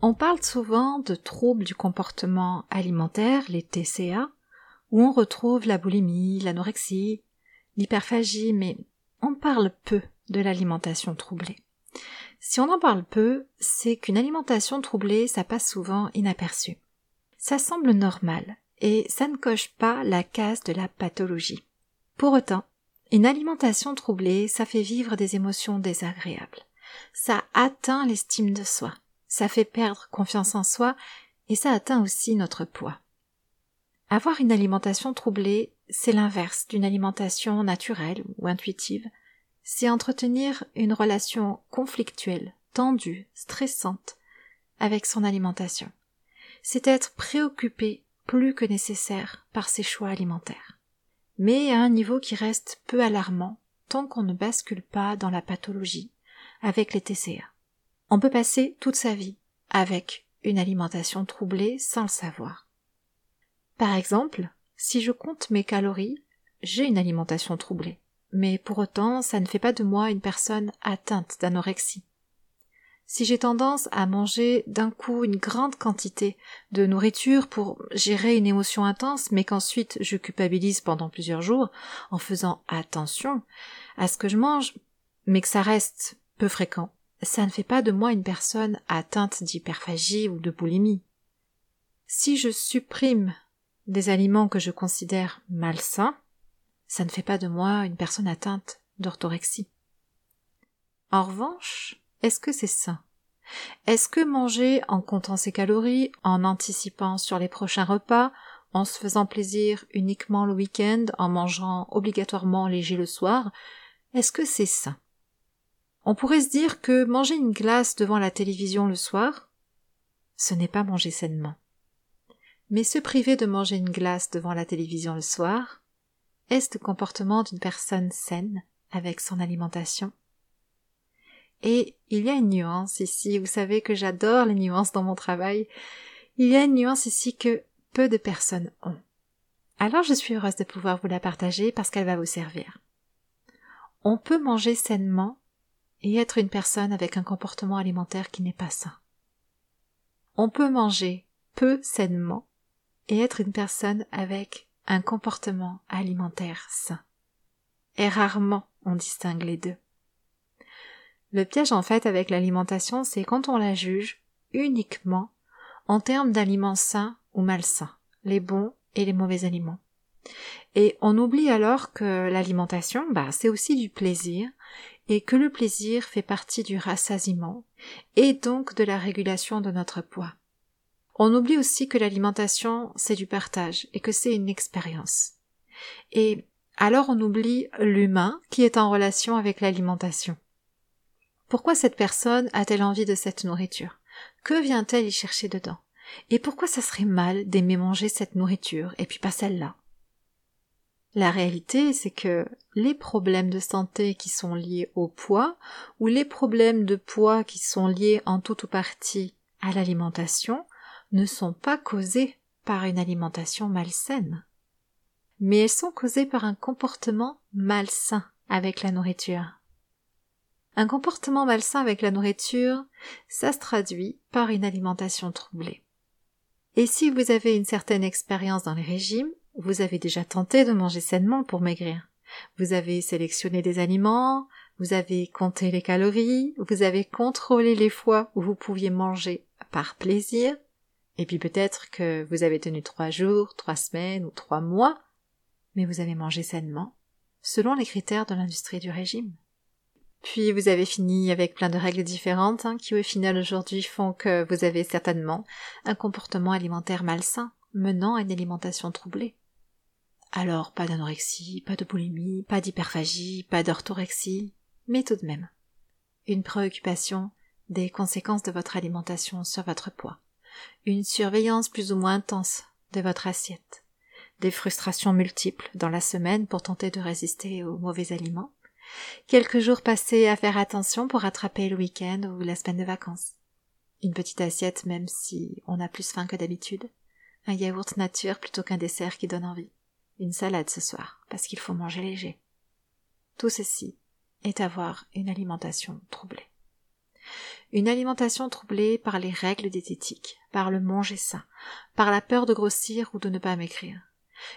On parle souvent de troubles du comportement alimentaire, les TCA, où on retrouve la boulimie, l'anorexie, l'hyperphagie, mais on parle peu de l'alimentation troublée. Si on en parle peu, c'est qu'une alimentation troublée, ça passe souvent inaperçu. Ça semble normal, et ça ne coche pas la case de la pathologie. Pour autant, une alimentation troublée, ça fait vivre des émotions désagréables. Ça atteint l'estime de soi ça fait perdre confiance en soi et ça atteint aussi notre poids. Avoir une alimentation troublée, c'est l'inverse d'une alimentation naturelle ou intuitive. C'est entretenir une relation conflictuelle, tendue, stressante avec son alimentation. C'est être préoccupé plus que nécessaire par ses choix alimentaires. Mais à un niveau qui reste peu alarmant tant qu'on ne bascule pas dans la pathologie avec les TCA. On peut passer toute sa vie avec une alimentation troublée sans le savoir. Par exemple, si je compte mes calories, j'ai une alimentation troublée. Mais pour autant, ça ne fait pas de moi une personne atteinte d'anorexie. Si j'ai tendance à manger d'un coup une grande quantité de nourriture pour gérer une émotion intense, mais qu'ensuite je culpabilise pendant plusieurs jours en faisant attention à ce que je mange, mais que ça reste peu fréquent, ça ne fait pas de moi une personne atteinte d'hyperphagie ou de boulimie. Si je supprime des aliments que je considère malsains, ça ne fait pas de moi une personne atteinte d'orthorexie. En revanche, est-ce que c'est sain? Est-ce que manger en comptant ses calories, en anticipant sur les prochains repas, en se faisant plaisir uniquement le week-end, en mangeant obligatoirement léger le soir, est-ce que c'est sain? On pourrait se dire que manger une glace devant la télévision le soir, ce n'est pas manger sainement. Mais se priver de manger une glace devant la télévision le soir, est-ce le comportement d'une personne saine avec son alimentation? Et il y a une nuance ici, vous savez que j'adore les nuances dans mon travail, il y a une nuance ici que peu de personnes ont. Alors je suis heureuse de pouvoir vous la partager parce qu'elle va vous servir. On peut manger sainement et être une personne avec un comportement alimentaire qui n'est pas sain. On peut manger peu sainement et être une personne avec un comportement alimentaire sain. Et rarement on distingue les deux. Le piège en fait avec l'alimentation, c'est quand on la juge uniquement en termes d'aliments sains ou malsains, les bons et les mauvais aliments. Et on oublie alors que l'alimentation, bah, c'est aussi du plaisir et que le plaisir fait partie du rassasiement et donc de la régulation de notre poids. On oublie aussi que l'alimentation, c'est du partage et que c'est une expérience. Et alors on oublie l'humain qui est en relation avec l'alimentation. Pourquoi cette personne a-t-elle envie de cette nourriture? Que vient-elle y chercher dedans? Et pourquoi ça serait mal d'aimer manger cette nourriture et puis pas celle-là? La réalité, c'est que les problèmes de santé qui sont liés au poids, ou les problèmes de poids qui sont liés en tout ou partie à l'alimentation, ne sont pas causés par une alimentation malsaine. Mais elles sont causées par un comportement malsain avec la nourriture. Un comportement malsain avec la nourriture, ça se traduit par une alimentation troublée. Et si vous avez une certaine expérience dans les régimes, vous avez déjà tenté de manger sainement pour maigrir. Vous avez sélectionné des aliments, vous avez compté les calories, vous avez contrôlé les fois où vous pouviez manger par plaisir, Et puis peut-être que vous avez tenu trois jours, trois semaines ou trois mois, mais vous avez mangé sainement, selon les critères de l'industrie du régime. Puis vous avez fini avec plein de règles différentes hein, qui au final aujourd'hui font que vous avez certainement un comportement alimentaire malsain menant à une alimentation troublée. Alors pas d'anorexie, pas de boulimie, pas d'hyperphagie, pas d'orthorexie, mais tout de même. Une préoccupation des conséquences de votre alimentation sur votre poids, une surveillance plus ou moins intense de votre assiette, des frustrations multiples dans la semaine pour tenter de résister aux mauvais aliments, quelques jours passés à faire attention pour rattraper le week-end ou la semaine de vacances, une petite assiette même si on a plus faim que d'habitude, un yaourt nature plutôt qu'un dessert qui donne envie, une salade ce soir parce qu'il faut manger léger. Tout ceci est avoir une alimentation troublée. Une alimentation troublée par les règles diététiques, par le manger sain, par la peur de grossir ou de ne pas maigrir.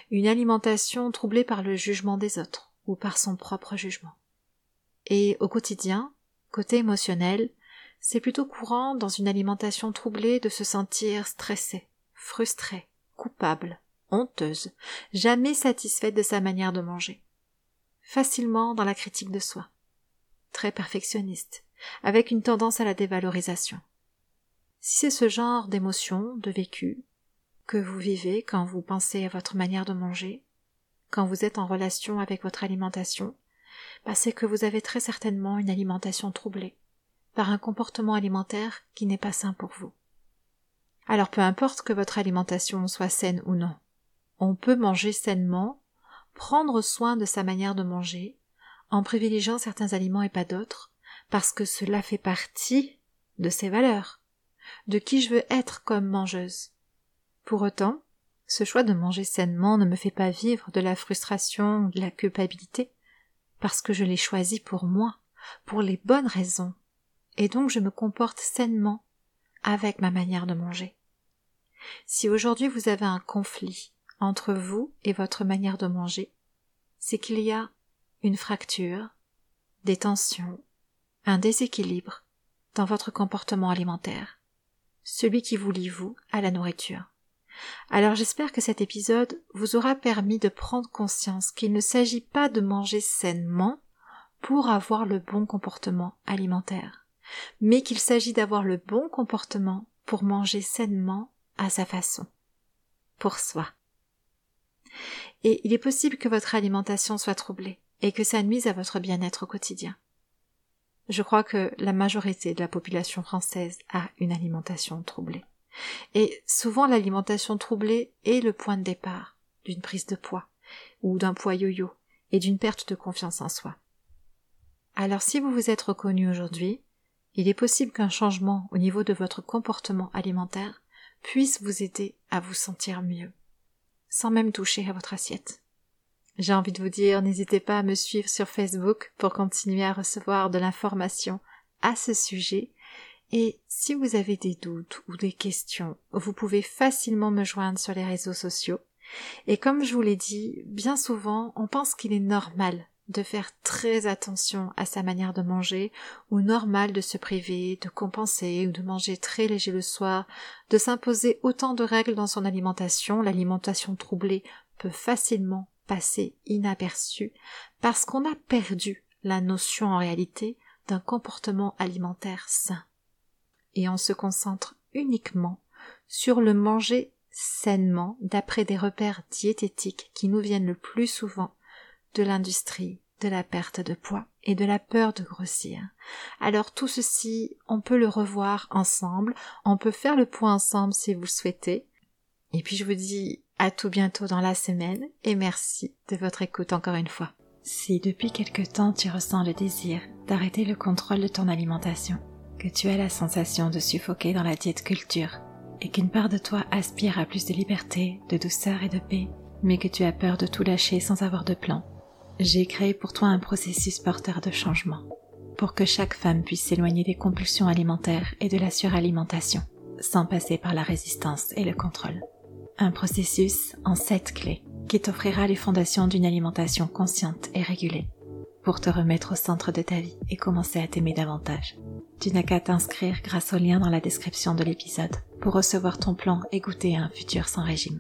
Une alimentation troublée par le jugement des autres ou par son propre jugement. Et au quotidien, côté émotionnel, c'est plutôt courant dans une alimentation troublée de se sentir stressé, frustré, coupable, honteuse, jamais satisfaite de sa manière de manger. Facilement dans la critique de soi. Très perfectionniste, avec une tendance à la dévalorisation. Si c'est ce genre d'émotion, de vécu, que vous vivez quand vous pensez à votre manière de manger, quand vous êtes en relation avec votre alimentation, bah c'est que vous avez très certainement une alimentation troublée, par un comportement alimentaire qui n'est pas sain pour vous. Alors peu importe que votre alimentation soit saine ou non, on peut manger sainement, prendre soin de sa manière de manger, en privilégiant certains aliments et pas d'autres, parce que cela fait partie de ses valeurs, de qui je veux être comme mangeuse. Pour autant, ce choix de manger sainement ne me fait pas vivre de la frustration ou de la culpabilité, parce que je l'ai choisi pour moi, pour les bonnes raisons, et donc je me comporte sainement avec ma manière de manger. Si aujourd'hui vous avez un conflit entre vous et votre manière de manger, c'est qu'il y a une fracture, des tensions, un déséquilibre dans votre comportement alimentaire, celui qui vous lie vous à la nourriture. Alors j'espère que cet épisode vous aura permis de prendre conscience qu'il ne s'agit pas de manger sainement pour avoir le bon comportement alimentaire, mais qu'il s'agit d'avoir le bon comportement pour manger sainement à sa façon, pour soi. Et il est possible que votre alimentation soit troublée et que ça nuise à votre bien-être au quotidien. Je crois que la majorité de la population française a une alimentation troublée. Et souvent l'alimentation troublée est le point de départ d'une prise de poids, ou d'un poids yo-yo, et d'une perte de confiance en soi. Alors si vous vous êtes reconnu aujourd'hui, il est possible qu'un changement au niveau de votre comportement alimentaire puisse vous aider à vous sentir mieux, sans même toucher à votre assiette. J'ai envie de vous dire, n'hésitez pas à me suivre sur Facebook pour continuer à recevoir de l'information à ce sujet. Et si vous avez des doutes ou des questions, vous pouvez facilement me joindre sur les réseaux sociaux. Et comme je vous l'ai dit, bien souvent, on pense qu'il est normal de faire très attention à sa manière de manger, ou normal de se priver, de compenser, ou de manger très léger le soir, de s'imposer autant de règles dans son alimentation, l'alimentation troublée peut facilement passer inaperçu parce qu'on a perdu la notion en réalité d'un comportement alimentaire sain. Et on se concentre uniquement sur le manger sainement d'après des repères diététiques qui nous viennent le plus souvent de l'industrie de la perte de poids et de la peur de grossir. Alors tout ceci, on peut le revoir ensemble, on peut faire le point ensemble si vous le souhaitez. Et puis je vous dis à tout bientôt dans la semaine et merci de votre écoute encore une fois. Si depuis quelque temps tu ressens le désir d'arrêter le contrôle de ton alimentation, que tu as la sensation de suffoquer dans la diète culture, et qu'une part de toi aspire à plus de liberté, de douceur et de paix, mais que tu as peur de tout lâcher sans avoir de plan, j'ai créé pour toi un processus porteur de changement, pour que chaque femme puisse s'éloigner des compulsions alimentaires et de la suralimentation, sans passer par la résistance et le contrôle. Un processus en sept clés qui t'offrira les fondations d'une alimentation consciente et régulée pour te remettre au centre de ta vie et commencer à t'aimer davantage. Tu n'as qu'à t'inscrire grâce au lien dans la description de l'épisode pour recevoir ton plan et goûter un futur sans régime.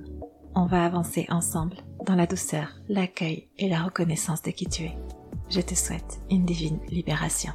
On va avancer ensemble dans la douceur, l'accueil et la reconnaissance de qui tu es. Je te souhaite une divine libération.